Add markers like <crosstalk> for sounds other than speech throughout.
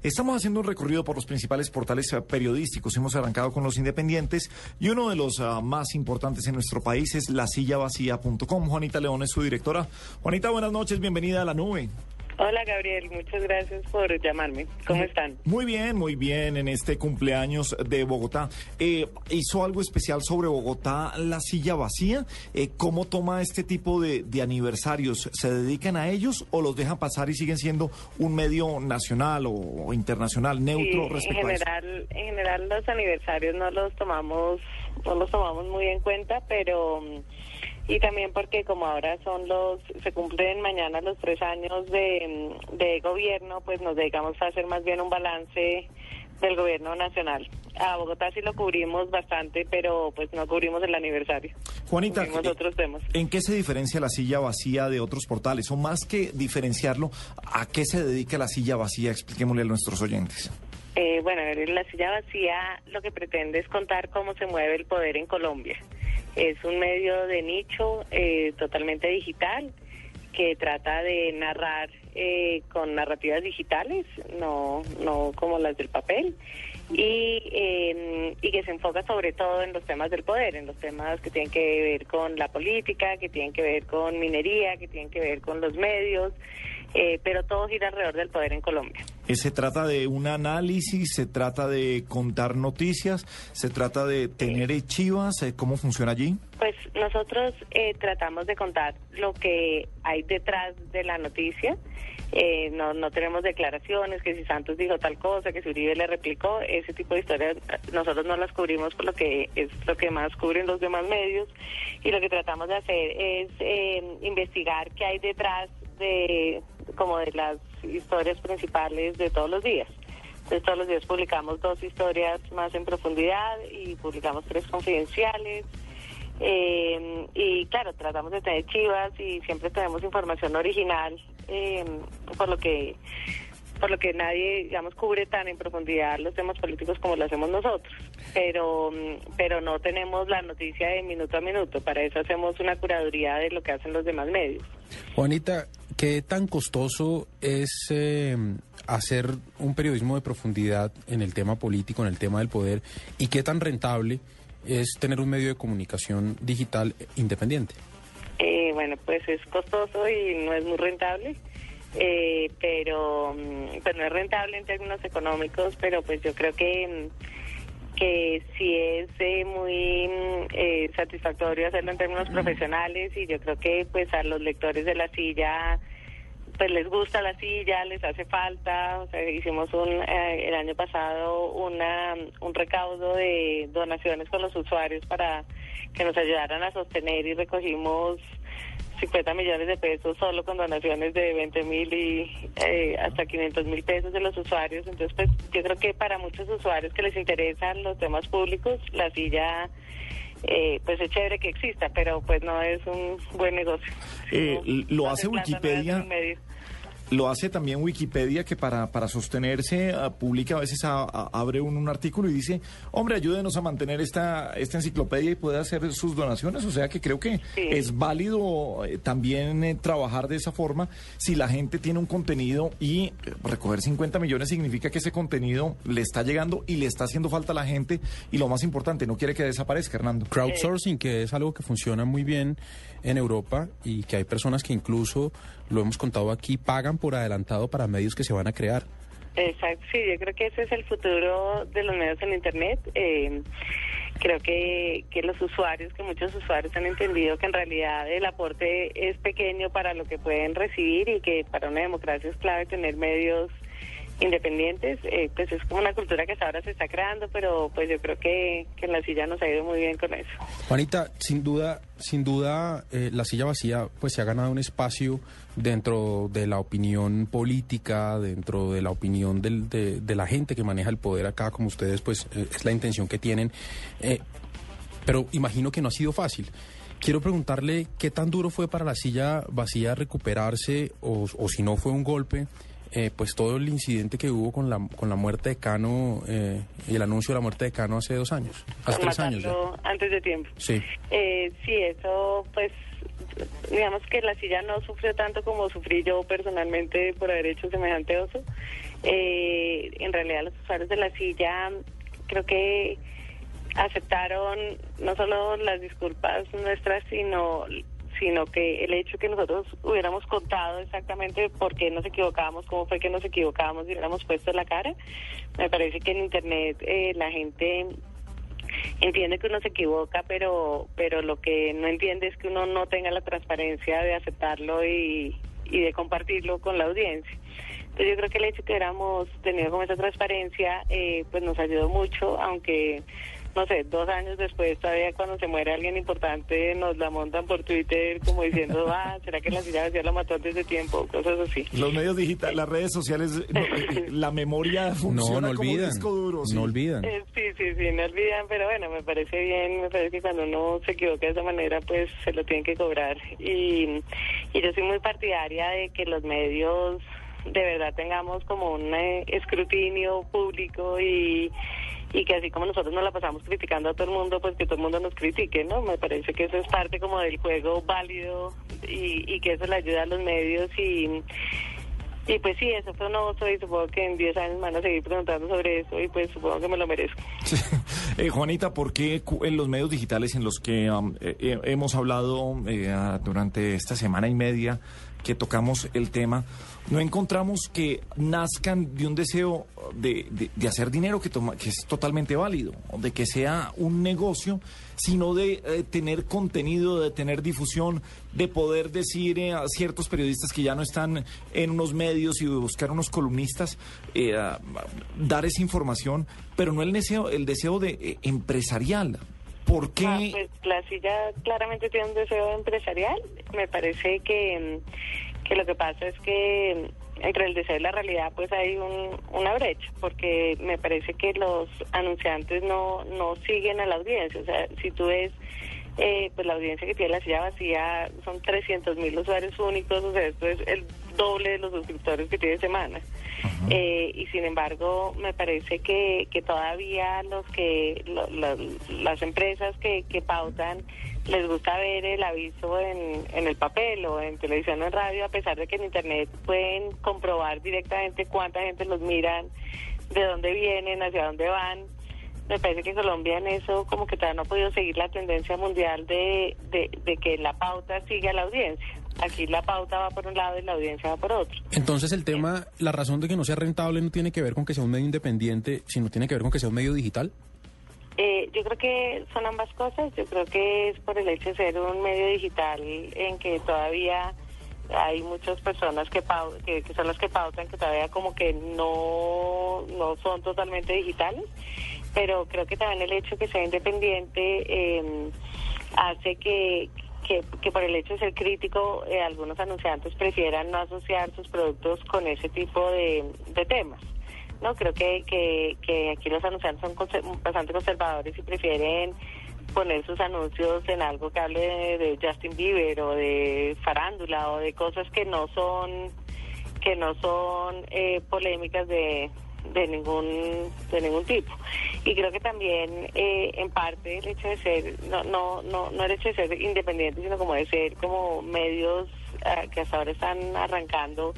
Estamos haciendo un recorrido por los principales portales eh, periodísticos. Hemos arrancado con los independientes y uno de los uh, más importantes en nuestro país es lasillavacía.com. Juanita León es su directora. Juanita, buenas noches. Bienvenida a la nube. Hola Gabriel, muchas gracias por llamarme. ¿Cómo están? Muy bien, muy bien en este cumpleaños de Bogotá. Eh, ¿Hizo algo especial sobre Bogotá, la silla vacía? Eh, ¿Cómo toma este tipo de, de, aniversarios? ¿Se dedican a ellos o los dejan pasar y siguen siendo un medio nacional o, o internacional neutro sí, respecto en general, a eso? En general los aniversarios no los tomamos, no los tomamos muy en cuenta, pero y también porque como ahora son los, se cumplen mañana los tres años de, de gobierno, pues nos dedicamos a hacer más bien un balance del gobierno nacional. A Bogotá sí lo cubrimos bastante, pero pues no cubrimos el aniversario. Juanita, cubrimos otros temas. ¿en qué se diferencia la silla vacía de otros portales? O más que diferenciarlo, ¿a qué se dedica la silla vacía? Expliquémosle a nuestros oyentes. Eh, bueno, la silla vacía lo que pretende es contar cómo se mueve el poder en Colombia. Es un medio de nicho eh, totalmente digital que trata de narrar eh, con narrativas digitales, no, no como las del papel, y, eh, y que se enfoca sobre todo en los temas del poder, en los temas que tienen que ver con la política, que tienen que ver con minería, que tienen que ver con los medios, eh, pero todo gira alrededor del poder en Colombia. ¿Se trata de un análisis? ¿Se trata de contar noticias? ¿Se trata de tener chivas? ¿Cómo funciona allí? Pues nosotros eh, tratamos de contar lo que hay detrás de la noticia. Eh, no, no tenemos declaraciones, que si Santos dijo tal cosa, que si Uribe le replicó, ese tipo de historias nosotros no las cubrimos por lo que es lo que más cubren los demás medios y lo que tratamos de hacer es eh, investigar qué hay detrás de como de las historias principales de todos los días. Entonces todos los días publicamos dos historias más en profundidad y publicamos tres confidenciales. Eh, y claro, tratamos de tener chivas y siempre tenemos información original, eh, por lo que por lo que nadie, digamos, cubre tan en profundidad los temas políticos como lo hacemos nosotros. Pero, pero no tenemos la noticia de minuto a minuto. Para eso hacemos una curaduría de lo que hacen los demás medios. Juanita, ¿qué tan costoso es eh, hacer un periodismo de profundidad en el tema político, en el tema del poder? ¿Y qué tan rentable es tener un medio de comunicación digital independiente? Eh, bueno, pues es costoso y no es muy rentable. Eh, pero pues no es rentable en términos económicos, pero pues yo creo que que sí es eh, muy eh, satisfactorio hacerlo en términos profesionales y yo creo que pues a los lectores de la silla pues les gusta la silla, les hace falta, o sea, hicimos un el año pasado una un recaudo de donaciones con los usuarios para que nos ayudaran a sostener y recogimos 50 millones de pesos solo con donaciones de 20 mil y eh, hasta 500 mil pesos de los usuarios. Entonces, pues yo creo que para muchos usuarios que les interesan los temas públicos, la silla... Eh, pues es chévere que exista, pero pues no es un buen negocio. Eh, lo hace Wikipedia. Lo hace también Wikipedia, que para, para sostenerse ah, publica a veces, a- a- abre un, un artículo y dice, hombre, ayúdenos a mantener esta, esta enciclopedia y puede hacer sus donaciones. O sea que creo que Sí. es válido eh, también eh, trabajar de esa forma. Si la gente tiene un contenido y eh, recoger 50 millones significa que ese contenido le está llegando y le está haciendo falta a la gente y lo más importante, no quiere que desaparezca, Hernando. Crowdsourcing, que es algo que funciona muy bien en Europa y que hay personas que incluso, lo hemos contado aquí, pagan por adelantado para medios que se van a crear. Exacto, sí, yo creo que ese es el futuro de los medios en Internet. Eh, creo que, que los usuarios, que muchos usuarios han entendido que en realidad el aporte es pequeño para lo que pueden recibir y que para una democracia es clave tener medios independientes, eh, pues es como una cultura que hasta ahora se está creando, pero pues yo creo que, que la silla nos ha ido muy bien con eso. Juanita, sin duda, sin duda, eh, la silla vacía pues se ha ganado un espacio dentro de la opinión política, dentro de la opinión del- de, de la gente que maneja el poder acá, como ustedes, pues eh, es la intención que tienen. Eh, pero imagino que no ha sido fácil. Quiero preguntarle qué tan duro fue para la silla vacía recuperarse o, o si no fue un golpe, eh, pues todo el incidente que hubo con la, con la muerte de Cano eh, y el anuncio de la muerte de Cano hace dos años, hace tres años ya. antes de tiempo. Sí. Eh, sí, eso pues digamos que la silla no sufrió tanto como sufrí yo personalmente por haber hecho semejante oso. Eh, en realidad los usuarios de la silla creo que aceptaron no solo las disculpas nuestras, sino sino que el hecho que nosotros hubiéramos contado exactamente por qué nos equivocábamos, cómo fue que nos equivocábamos y hubiéramos puesto la cara, me parece que en Internet eh, la gente entiende que uno se equivoca, pero pero lo que no entiende es que uno no tenga la transparencia de aceptarlo y, y de compartirlo con la audiencia. Entonces yo creo que el hecho que hubiéramos tenido como esa transparencia, eh, pues nos ayudó mucho, aunque no sé, dos años después todavía cuando se muere alguien importante nos la montan por Twitter como diciendo, <laughs> ah, ¿será que la silla vacía la mató antes de tiempo? Cosas así. Los medios digitales, las redes sociales, no, <laughs> eh, la memoria No, funciona no como un olvidan. disco duro. sí. No olvidan. Eh, sí, sí, sí, no olvidan, pero bueno, me parece bien, me parece que cuando uno se equivoca de esa manera, pues se lo tienen que cobrar. Y, y yo soy muy partidaria de que los medios de verdad tengamos como un eh, escrutinio público y, y que así como nosotros nos la pasamos criticando a todo el mundo, pues que todo el mundo nos critique, ¿no? Me parece que eso es parte como del juego válido y, y que eso le ayuda a los medios y... Y pues sí, eso fue un oso y supongo que en 10 años van a seguir preguntando sobre eso y pues supongo que me lo merezco. <laughs> Eh, Juanita, ¿por qué en los medios digitales en los que um, eh, eh, hemos hablado eh, ah, durante esta semana y media que tocamos el tema, no encontramos que nazcan de un deseo de, de- de hacer dinero que, toma- que es totalmente válido, de que sea un negocio, sino de eh, tener contenido, de tener difusión, de poder decir eh, a ciertos periodistas que ya no están en unos medios y buscar unos columnistas, eh, dar esa información, pero no el deseo, el deseo de eh, empresarial. ¿Por qué? Ah, pues la silla claramente tiene un deseo empresarial. Me parece que, que lo que pasa es que entre el deseo y la realidad pues hay un- una brecha, porque me parece que los anunciantes no, no siguen a la audiencia. O sea, si tú ves eh, pues la audiencia que tiene la silla vacía son 300 mil usuarios únicos, o sea, esto es el doble de los suscriptores que tiene semana. Eh, y sin embargo, me parece que, que todavía los que lo- lo- las empresas que, que pautan les gusta ver el aviso en, en el papel o en televisión o en radio, a pesar de que en internet pueden comprobar directamente cuánta gente los miran, de dónde vienen, hacia dónde van me parece que Colombia en eso como que todavía no ha podido seguir la tendencia mundial de, de, de que la pauta sigue a la audiencia. Aquí la pauta va por un lado y la audiencia va por otro. Entonces el tema, la razón de que no sea rentable no tiene que ver con que sea un medio independiente, sino tiene que ver con que sea un medio digital. Eh, yo creo que son ambas cosas. Yo creo que es por el hecho de ser un medio digital en que todavía hay muchas personas que, que, que son las que pautan que todavía como que no, no son totalmente digitales. Pero creo que también el hecho de que sea independiente eh, hace que, que, que por el hecho de ser crítico, eh, algunos anunciantes prefieran no asociar sus productos con ese tipo de temas. No, creo que, que, que aquí los anunciantes son bastante conservadores y prefieren poner sus anuncios en algo que hable de, Justin Bieber o de farándula o de cosas que no son que no son eh, polémicas de, de ningún de ningún tipo. Y creo que también eh, en parte el hecho de ser no no no no el hecho de ser independiente sino como de ser como medios ah, que hasta ahora están arrancando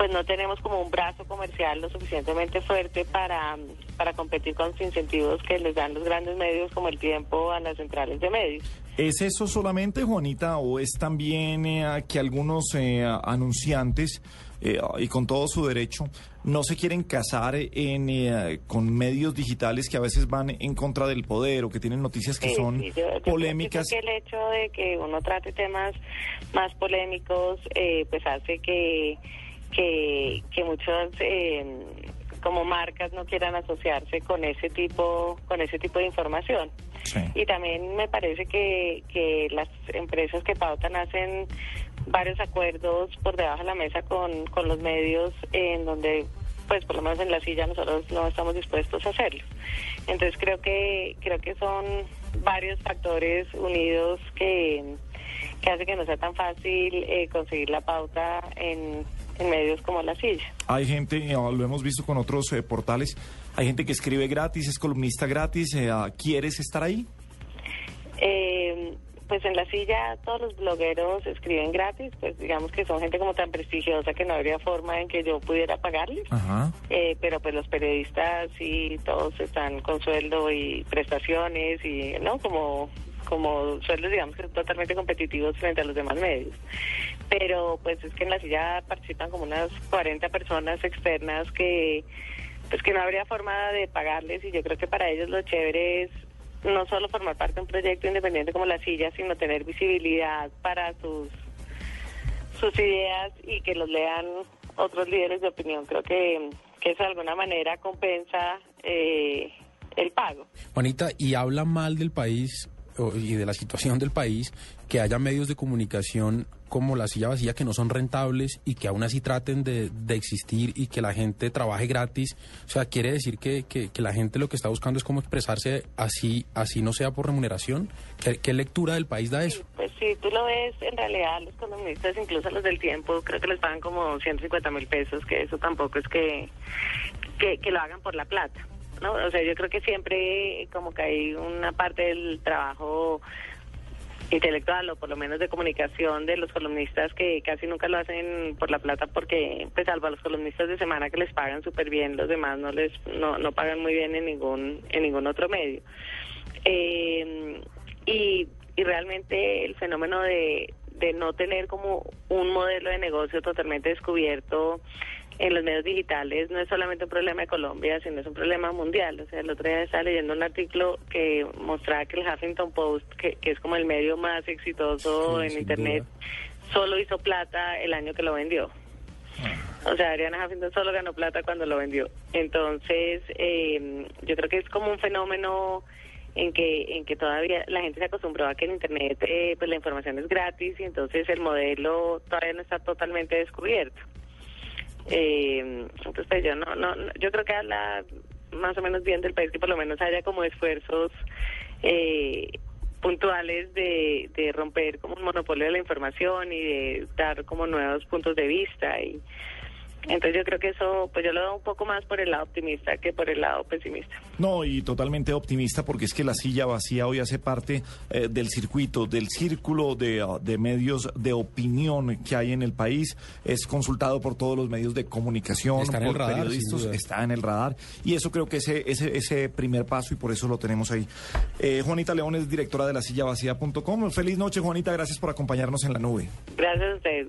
pues no tenemos como un brazo comercial lo suficientemente fuerte para, para competir con los incentivos que les dan los grandes medios como el tiempo a las centrales de medios. ¿Es eso solamente, Juanita, o es también eh, que algunos eh, anunciantes, eh, y con todo su derecho, no se quieren casar en, eh, con medios digitales que a veces van en contra del poder o que tienen noticias que Sí, son sí, yo- yo polémicas? creo que el hecho de que uno trate temas más polémicos, eh, pues hace que que, que muchos eh, como marcas no quieran asociarse con ese tipo con ese tipo de información. Sí. Y también me parece que, que las empresas que pautan hacen varios acuerdos por debajo de la mesa con, con los medios en donde pues por lo menos en la silla nosotros no estamos dispuestos a hacerlo. Entonces creo que creo que son varios factores unidos que, que hace que no sea tan fácil eh, conseguir la pauta en, en medios como la silla. Hay gente, eh, lo hemos visto con otros eh, portales, hay gente que escribe gratis, es columnista gratis. eh, ¿Quieres estar ahí? Eh, pues en la silla todos los blogueros escriben gratis, pues digamos que son gente como tan prestigiosa que no habría forma en que yo pudiera pagarles. Ajá. Eh, pero pues los periodistas sí todos están con sueldo y prestaciones y no como como sueldos digamos que totalmente competitivos frente a los demás medios pero pues es que en la silla participan como unas 40 personas externas que pues que no habría forma de pagarles y yo creo que para ellos lo chévere es no solo formar parte de un proyecto independiente como la silla sino tener visibilidad para sus sus ideas y que los lean otros líderes de opinión. Creo que, que eso de alguna manera compensa eh, el pago. Juanita, y habla mal del país y de la situación del país que haya medios de comunicación como la silla vacía que no son rentables y que aún así traten de, de existir y que la gente trabaje gratis. O sea, quiere decir que, que- que la gente lo que está buscando es cómo expresarse así, así no sea por remuneración. ¿Qué, qué lectura del país da eso? Pues si tú lo ves, en realidad los columnistas, incluso los del tiempo, creo que les pagan como 150 mil pesos, que eso tampoco es que, que, que lo hagan por la plata. ¿No? O sea, yo creo que siempre como que hay una parte del trabajo intelectual o por lo menos de comunicación de los columnistas que casi nunca lo hacen por la plata porque pues salvo a los columnistas de semana que les pagan súper bien los demás no les no, no pagan muy bien en ningún en ningún otro medio Eh, y, y realmente el fenómeno de, de no tener como un modelo de negocio totalmente descubierto en los medios digitales no es solamente un problema de Colombia, sino es un problema mundial. O sea, el otro día estaba leyendo un artículo que mostraba que el Huffington Post, que, que es como el medio más exitoso Sí, en Internet, solo hizo plata el año que lo vendió. O sea, Ariana Huffington solo ganó plata cuando lo vendió. Entonces, eh, yo creo que es como un fenómeno en que en que todavía la gente se acostumbró a que en internet eh, pues la información es gratis y entonces el modelo todavía no está totalmente descubierto. Eh, entonces pues, yo no, no yo creo que habla más o menos bien del país que por lo menos haya como esfuerzos eh, puntuales de, de romper como un monopolio de la información y de dar como nuevos puntos de vista y entonces yo creo que eso pues yo lo veo un poco más por el lado optimista que por el lado pesimista. No, y totalmente optimista porque es que la silla vacía hoy hace parte eh, del circuito, del círculo de, ah, de medios de opinión que hay en el país. Es consultado por todos los medios de comunicación, Está en el por radar, periodistas, está en el radar. Y eso creo que ese, ese, ese primer paso y por eso lo tenemos ahí. Eh, Juanita León es directora de la silla vacía.com. Feliz noche, Juanita. Gracias por acompañarnos en la nube. Gracias a ustedes.